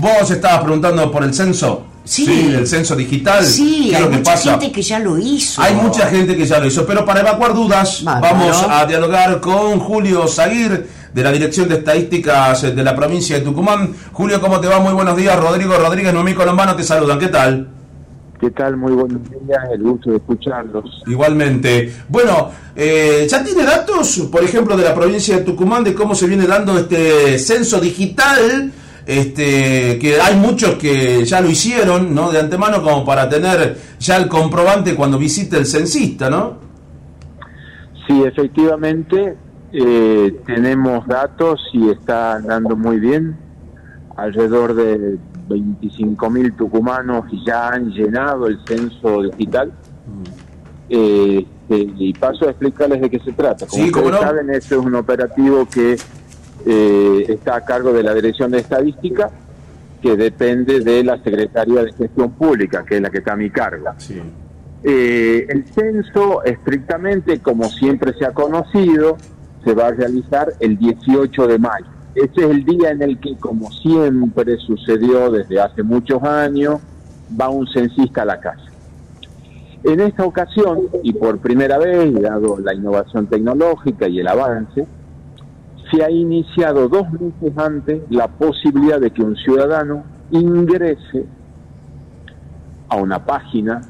Vos estabas preguntando por el censo. Sí. el censo digital. Sí, ¿Qué es hay lo que mucha pasa? gente que ya lo hizo. Hay mucha gente que ya lo hizo, pero para evacuar dudas vamos a dialogar con Julio Zaguir de la Dirección de Estadísticas de la provincia de Tucumán. Julio, ¿cómo te va? Muy buenos días. Rodrigo Rodríguez, Noemí Colombano te saludan. ¿Qué tal? ¿Qué tal? Muy buenos días, el gusto de escucharlos. Igualmente. Bueno, eh, ¿ya tiene datos, por ejemplo, de la provincia de Tucumán de cómo se viene dando este censo digital? Este, que hay muchos que ya lo hicieron, ¿no? De antemano, como para tener ya el comprobante cuando visite el censista, ¿no? Sí, efectivamente, eh, tenemos datos y está andando muy bien. Alrededor de 25.000 tucumanos ya han llenado el censo digital. Eh, eh, y paso a explicarles de qué se trata. Como Sí, cómo ustedes no. saben, este es un operativo que eh, está a cargo de la Dirección de Estadística, que depende de la Secretaría de Gestión Pública, que es la que está a mi cargo. Sí. Eh, el censo, estrictamente, como siempre se ha conocido, se va a realizar el 18 de mayo. Ese es el día en el que, como siempre sucedió desde hace muchos años, va un censista a la casa. En esta ocasión, y por primera vez, dado la innovación tecnológica y el avance, se ha iniciado dos meses antes la posibilidad de que un ciudadano ingrese a una página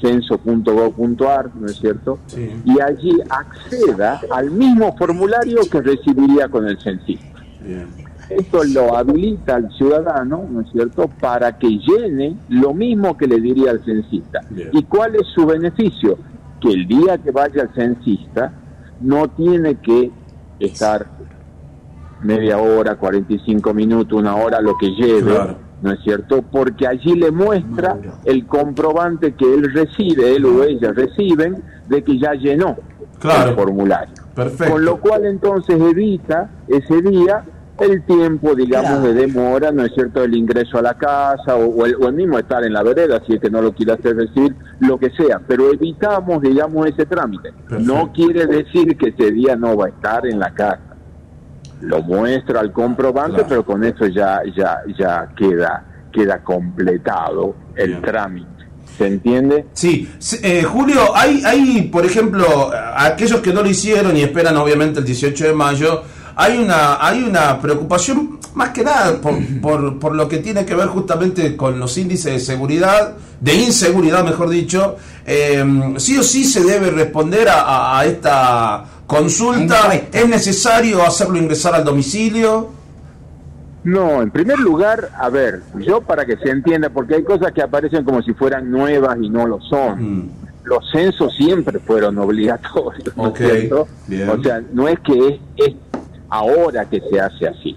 censo.gov.ar, ¿no es cierto? Sí. Y allí acceda al mismo formulario que recibiría con el censista. Bien. Esto lo habilita al ciudadano, ¿no es cierto?, para que llene lo mismo que le diría al censista. Bien. ¿Y cuál es su beneficio? Que el día que vaya el censista no tiene que estar media hora, 45 minutos, una hora, lo que lleve, Claro. ¿no es cierto? Porque allí le muestra el comprobante que él recibe, él o ella reciben, de que ya llenó Claro. el formulario. Perfecto. Con lo cual entonces evita ese día el tiempo, digamos, Claro. de demora, ¿no es cierto?, el ingreso a la casa o, o el, o el mismo estar en la vereda, si es que no lo quiere hacer decir, lo que sea, pero evitamos, digamos, ese trámite. Perfecto. No quiere decir que ese día no va a estar en la casa. Lo muestra al comprobante, Claro. pero con eso ya, ya, ya queda, queda completado el Bien. trámite. ¿Se entiende? Sí, eh, Julio, hay, hay, por ejemplo, aquellos que no lo hicieron y esperan obviamente el 18 de mayo, hay una, hay una preocupación más que nada por, por, por lo que tiene que ver justamente con los índices de seguridad, de inseguridad mejor dicho, Eh, sí o sí se debe responder a- a esta consulta, es necesario hacerlo ingresar al domicilio. No, en primer lugar, a ver, yo para que se entienda, porque hay cosas que aparecen como si fueran nuevas y no lo son. Mm, Los censos siempre fueron obligatorios, ¿no cierto? bien. O sea, no es que es, es ahora que se hace así.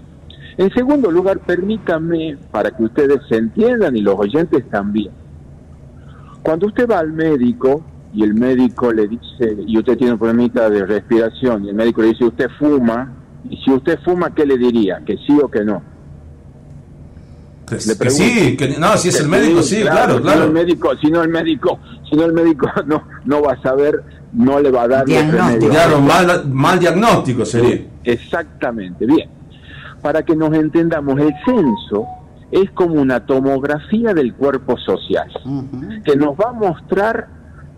En segundo lugar, permítanme, para que ustedes se entiendan y los oyentes también, cuando usted va al médico y el médico le dice, y usted tiene un problemita de respiración, y el médico le dice, usted fuma, y si usted fuma, ¿qué le diría? ¿Que sí o que no? que, Le que sí, que, no, si es el médico, sí, claro, Si no claro. el médico, si no el médico, si no el médico no, no va a saber, no le va a dar Diagnóstico. Claro, mal, mal diagnóstico sería. Exactamente, bien. Para que nos entendamos, el censo es como una tomografía del cuerpo social, Ujú. que nos va a mostrar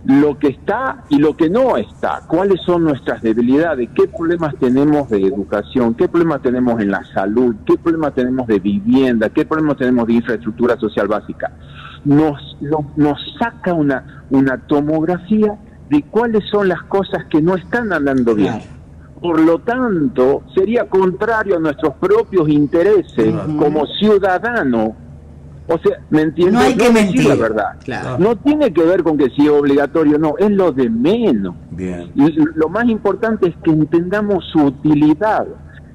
lo que está y lo que no está, cuáles son nuestras debilidades, qué problemas tenemos de educación, qué problemas tenemos en la salud, qué problemas tenemos de vivienda, qué problemas tenemos de infraestructura social básica. Nos, no- nos saca una, una tomografía de cuáles son las cosas que no están andando bien. Por lo tanto, sería contrario a nuestros propios intereses como ciudadano. O sea, ¿me entiendes? No hay que mentir. la verdad. Claro. No tiene que ver con que si es obligatorio no, es lo de menos. Bien. Y lo más importante es que entendamos su utilidad.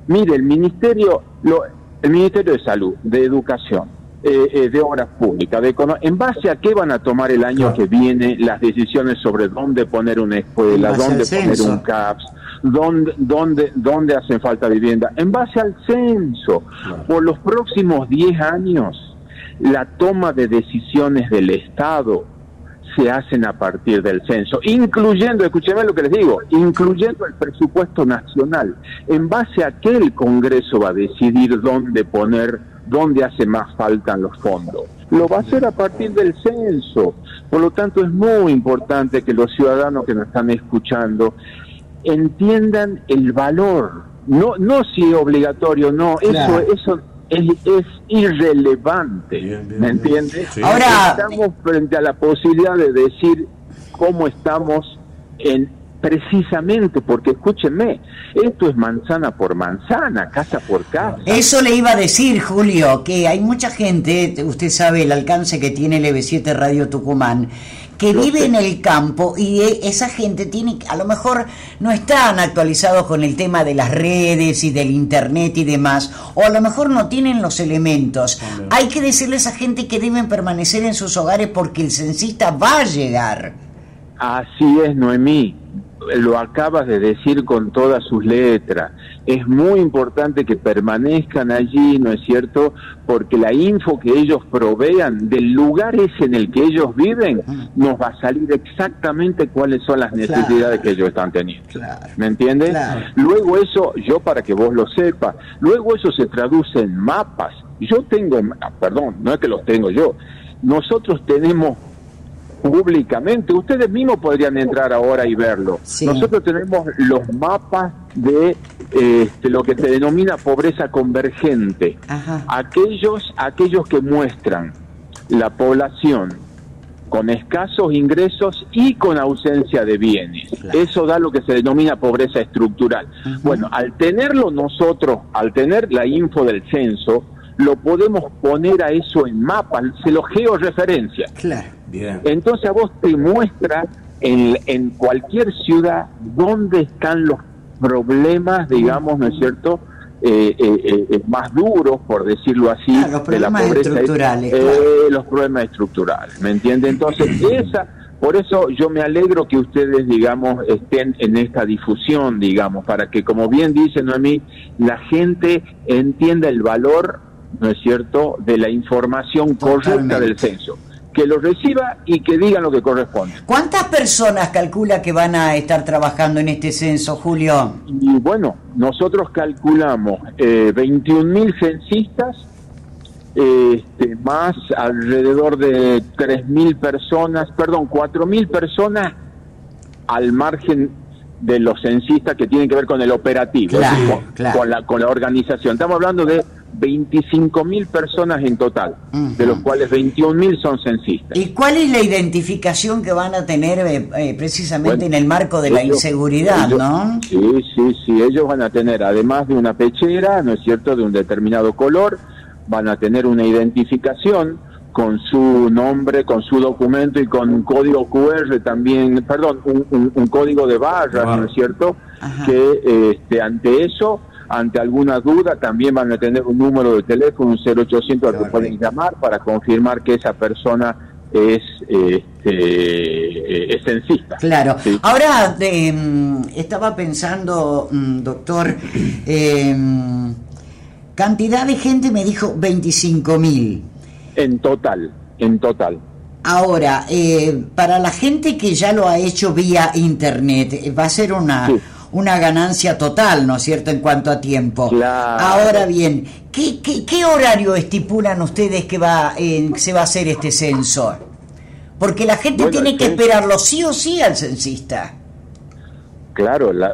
Mire, el Ministerio, lo- el Ministerio de Salud, de Educación, eh, eh, de Obras Públicas, de ¿en base a qué van a tomar el año Claro. que viene las decisiones sobre dónde poner una escuela, dónde poner un CAPS, dónde, dónde, dónde hacen falta vivienda? En base al censo. Claro. Por los próximos 10 años, la toma de decisiones del Estado se hacen a partir del censo, incluyendo, escúcheme lo que les digo, incluyendo el presupuesto nacional. En base a qué el Congreso va a decidir dónde poner dónde hace más falta los fondos. Lo va a hacer a partir del censo. Por lo tanto, es muy importante que los ciudadanos que nos están escuchando entiendan el valor. No, no si es obligatorio, no. Eso, eso es, es irrelevante. ¿Me entiendes? Ahora estamos frente a la posibilidad de decir cómo estamos en precisamente porque escúchenme, esto es manzana por manzana, casa por casa. Eso le iba a decir, Julio, que hay mucha gente, usted sabe el alcance que tiene el EB7 Radio Tucumán, que vive en el campo y esa gente tiene, a lo mejor no están actualizados con el tema de las redes y del internet y demás, o a lo mejor no tienen los elementos. Hay que decirle a esa gente que deben permanecer en sus hogares porque el censista va a llegar. Así es, Noemí lo acabas de decir con todas sus letras. Es muy importante que permanezcan allí, ¿no es cierto? Porque la info que ellos provean del lugar ese en el que ellos viven nos va a salir exactamente cuáles son las necesidades que ellos están teniendo. ¿Me entiendes? Luego eso, yo para que vos lo sepas, luego eso se traduce en mapas. Yo tengo, perdón, no es que los tengo yo, nosotros tenemos públicamente. Ustedes mismos podrían entrar ahora y verlo. Nosotros tenemos los mapas de este, lo que se denomina pobreza convergente. Aquellos, aquellos que muestran la población con escasos ingresos y con ausencia de bienes. Eso da lo que se denomina pobreza estructural. Bueno, al tenerlo nosotros, al tener la info del censo, lo podemos poner a eso en mapa, se lo georreferencia. Claro. Bien. Entonces a vos te muestra en, en cualquier ciudad dónde están los problemas, digamos, ¿no es cierto? Eh, eh, eh, más duros, por decirlo así, los problemas estructurales. Los problemas estructurales, ¿me entiende? Entonces, esa, por eso yo me alegro que ustedes, digamos, estén en esta difusión, digamos, para que, como bien dice Noemí, la gente entienda el valor ¿no es cierto?, de la información correcta del censo. Que lo reciba y que diga lo que corresponde. ¿Cuántas personas calcula que van a estar trabajando en este censo, Julio? Y bueno, nosotros calculamos eh, 21.000 censistas, este, más alrededor de 3.000 personas, perdón, 4.000 personas al margen de los censistas que tienen que ver con el operativo, con, la, con la organización. Estamos hablando de 25 mil personas en total, de los cuales 21 mil son censistas. ¿Y cuál es la identificación que van a tener eh, eh, precisamente en el marco de la inseguridad, no? Sí, sí, sí, ellos van a tener, además de una pechera, ¿no es cierto?, de un determinado color, van a tener una identificación con su nombre, con su documento y con un código QR también, perdón, un, código de barras, ¿no es cierto?, que este, ante eso ante alguna duda también van a tener un número de teléfono, un 0800 al que pueden llamar para confirmar que esa persona es, este, censista. Claro. Ahora mm, estaba pensando, mm, doctor, em, cantidad de gente me dijo 25 mil. En total, en total. Ahora, eh, para la gente que ya lo ha hecho vía internet, va a ser una una ganancia total, ¿no es cierto?, en cuanto a tiempo. Ahora bien, ¿qué, qué, horario estipulan ustedes que va, se va a hacer este censo? Porque la gente tiene que esperarlo sí o sí al censista. Claro, la,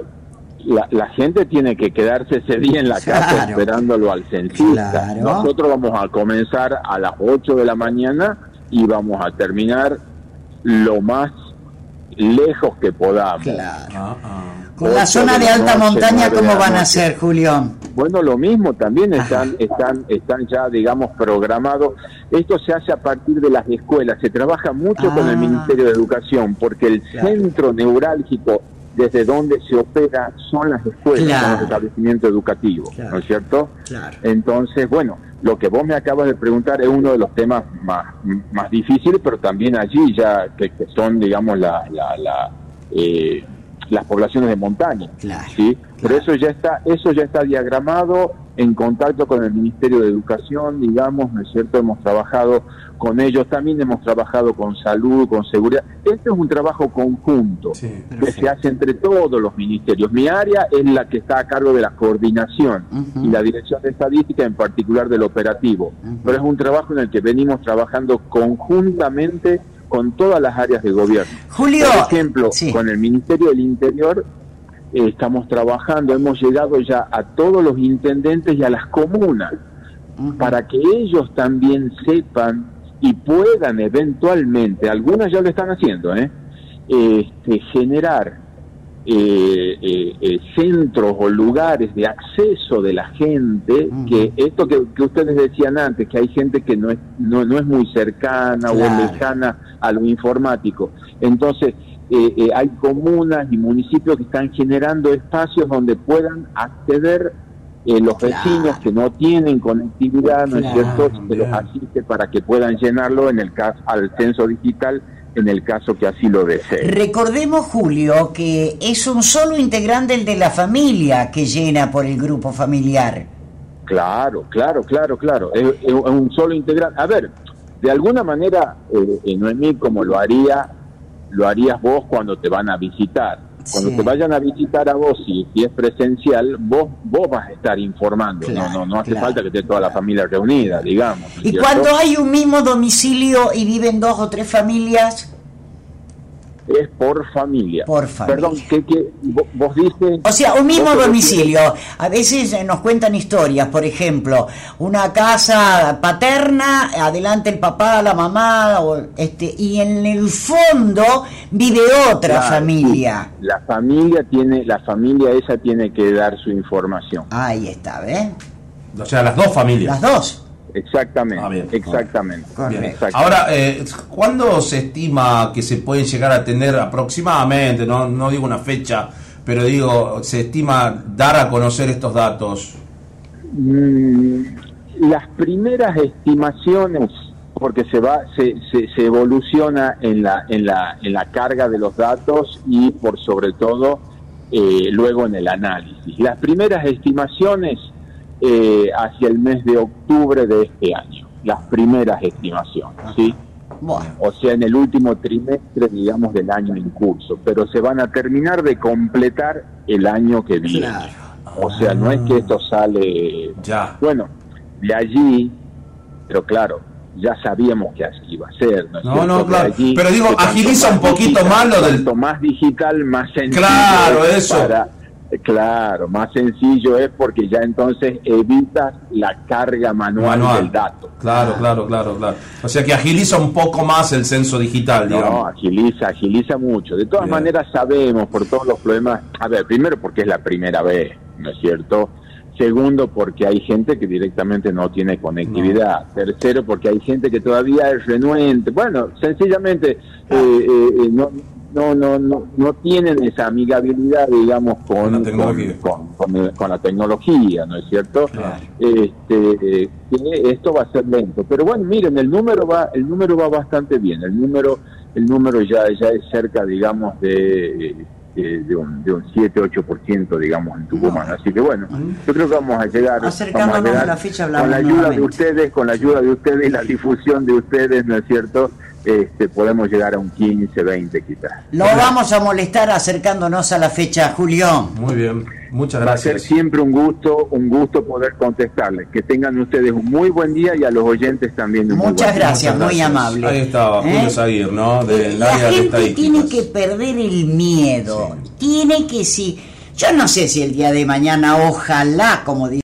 la, gente tiene que quedarse ese día en la casa esperándolo al censista. Nosotros vamos a comenzar a las 8 de la mañana y vamos a terminar lo más lejos que podamos. Claro. Con la zona de alta montaña, ¿cómo van a ser, Julio? Bueno, lo mismo, también están, están, están ya, digamos, programados. Esto se hace a partir de las escuelas, se trabaja mucho con el ah. Ministerio de Educación, porque el centro neurálgico desde donde se opera son las escuelas, son los establecimientos educativos, ¿no es cierto? Claro. Entonces, bueno, lo que vos me acabas de preguntar es uno de los temas más, más difíciles, pero también allí ya que, son, digamos, la, la, la eh, las poblaciones de montaña. ¿sí? Pero eso ya está, eso ya está diagramado en contacto con el Ministerio de Educación, digamos, ¿no es cierto? Hemos trabajado con ellos, también hemos trabajado con salud, con seguridad. Este es un trabajo conjunto Sí, que se hace entre todos los ministerios. Mi área es la que está a cargo de la coordinación y la dirección de estadística, en particular del operativo. Pero es un trabajo en el que venimos trabajando conjuntamente con todas las áreas de gobierno. Julio, Por ejemplo, sí. con el Ministerio del Interior eh, estamos trabajando, hemos llegado ya a todos los intendentes y a las comunas para que ellos también sepan y puedan eventualmente, algunas ya lo están haciendo, ¿eh? Este, generar eh, eh, eh, centros o lugares de acceso de la gente, que esto que, que ustedes decían antes, que hay gente que no es, no, no es muy cercana Claro. o lejana a lo informático. Entonces, eh, eh, hay comunas y municipios que están generando espacios donde puedan acceder eh, los Claro. vecinos que no tienen conectividad, ¿no es Claro, cierto? Se los asiste para que puedan llenarlo en el caso al censo digital en el caso que así lo deseen. Recordemos, Julio, que es un solo integrante el de la familia que llena por el grupo familiar. Claro, claro, claro, claro. Es, es un solo integrante. A ver, de alguna manera, eh, eh, Noemí, como lo haría, lo harías vos cuando te van a visitar. Cuando Sí. te vayan a visitar a vos, si, si es presencial, vos vos vas a estar informando. Claro, no, no, no hace claro. falta que esté toda la familia reunida, digamos. ¿no es Y cierto? cuando hay un mismo domicilio y viven dos o tres familias, es por familia. Por familia. Perdón, ¿qué, qué, vos, dices? o sea, un mismo domicilio. A veces eh, nos cuentan historias, por ejemplo, una casa paterna, adelante el papá, la mamá, o, este, y en el fondo vive otra familia. sí. La familia tiene, la familia esa tiene que dar su información. Ahí está, ¿ves? O sea, las dos familias. Las dos. Exactamente, Ah, bien. exactamente. Bien. Ahora, eh, ¿cuándo se estima que se pueden llegar a tener aproximadamente, no, no digo una fecha, pero digo, se estima dar a conocer estos datos? Mm, las primeras estimaciones, porque se va, se, se, se evoluciona en la, en la, en la carga de los datos y por sobre todo eh, luego en el análisis. Las primeras estimaciones eh, hacia el mes de octubre de este año, las primeras estimaciones, ¿sí? Bueno, o sea, en el último trimestre, digamos, del año en curso, pero se van a terminar de completar el año que viene. Claro. O sea, no es que esto sale... Ya. Bueno, de allí, pero claro, ya sabíamos que así iba a ser. ¿no, No, no, claro. allí, Pero digo, agiliza un poquito más lo del- Cuanto más digital, más sencillo. Claro, es eso. para- claro, más sencillo es porque ya entonces evitas la carga manual, Manual. del dato. Claro, claro, claro, claro. O sea que agiliza un poco más el censo digital, No, digamos. agiliza, agiliza mucho. De todas Bien. maneras sabemos por todos los problemas. A ver, primero porque es la primera vez, ¿no es cierto? Segundo, porque hay gente que directamente no tiene conectividad. Tercero, porque hay gente que todavía es renuente. Bueno, sencillamente eh, eh, eh, no, no, no, no, no tienen esa amigabilidad, digamos, con, Con la tecnología. con, con- con- con la tecnología, ¿no es cierto? Claro. Este, que esto va a ser lento. Pero bueno, miren, el número va, el número va bastante bien. El número, el número ya, ya es cerca, digamos, de de un, de un 7-8%, digamos, en Tucumán. Así que bueno, yo creo que vamos a llegar, Acercándonos vamos a llegar a la fecha, con la ayuda nuevamente. de ustedes, con la ayuda de ustedes y la difusión de ustedes, ¿no es cierto? Este, podemos llegar a un 15, 20 quizás. Lo vamos a molestar acercándonos a la fecha, Julián. Muy bien, muchas Va a ser gracias. siempre un gusto, un gusto poder contestarles. Que tengan ustedes un muy buen día y a los oyentes también un muy Muchas día. gracias, Muchas muy gracias. amable. Ahí estaba, Julio ¿Eh? Zaguir, ¿no? Del la área de gente estadísticas. tiene que perder el miedo. Tiene que si. Yo no sé si el día de mañana, ojalá, como dice.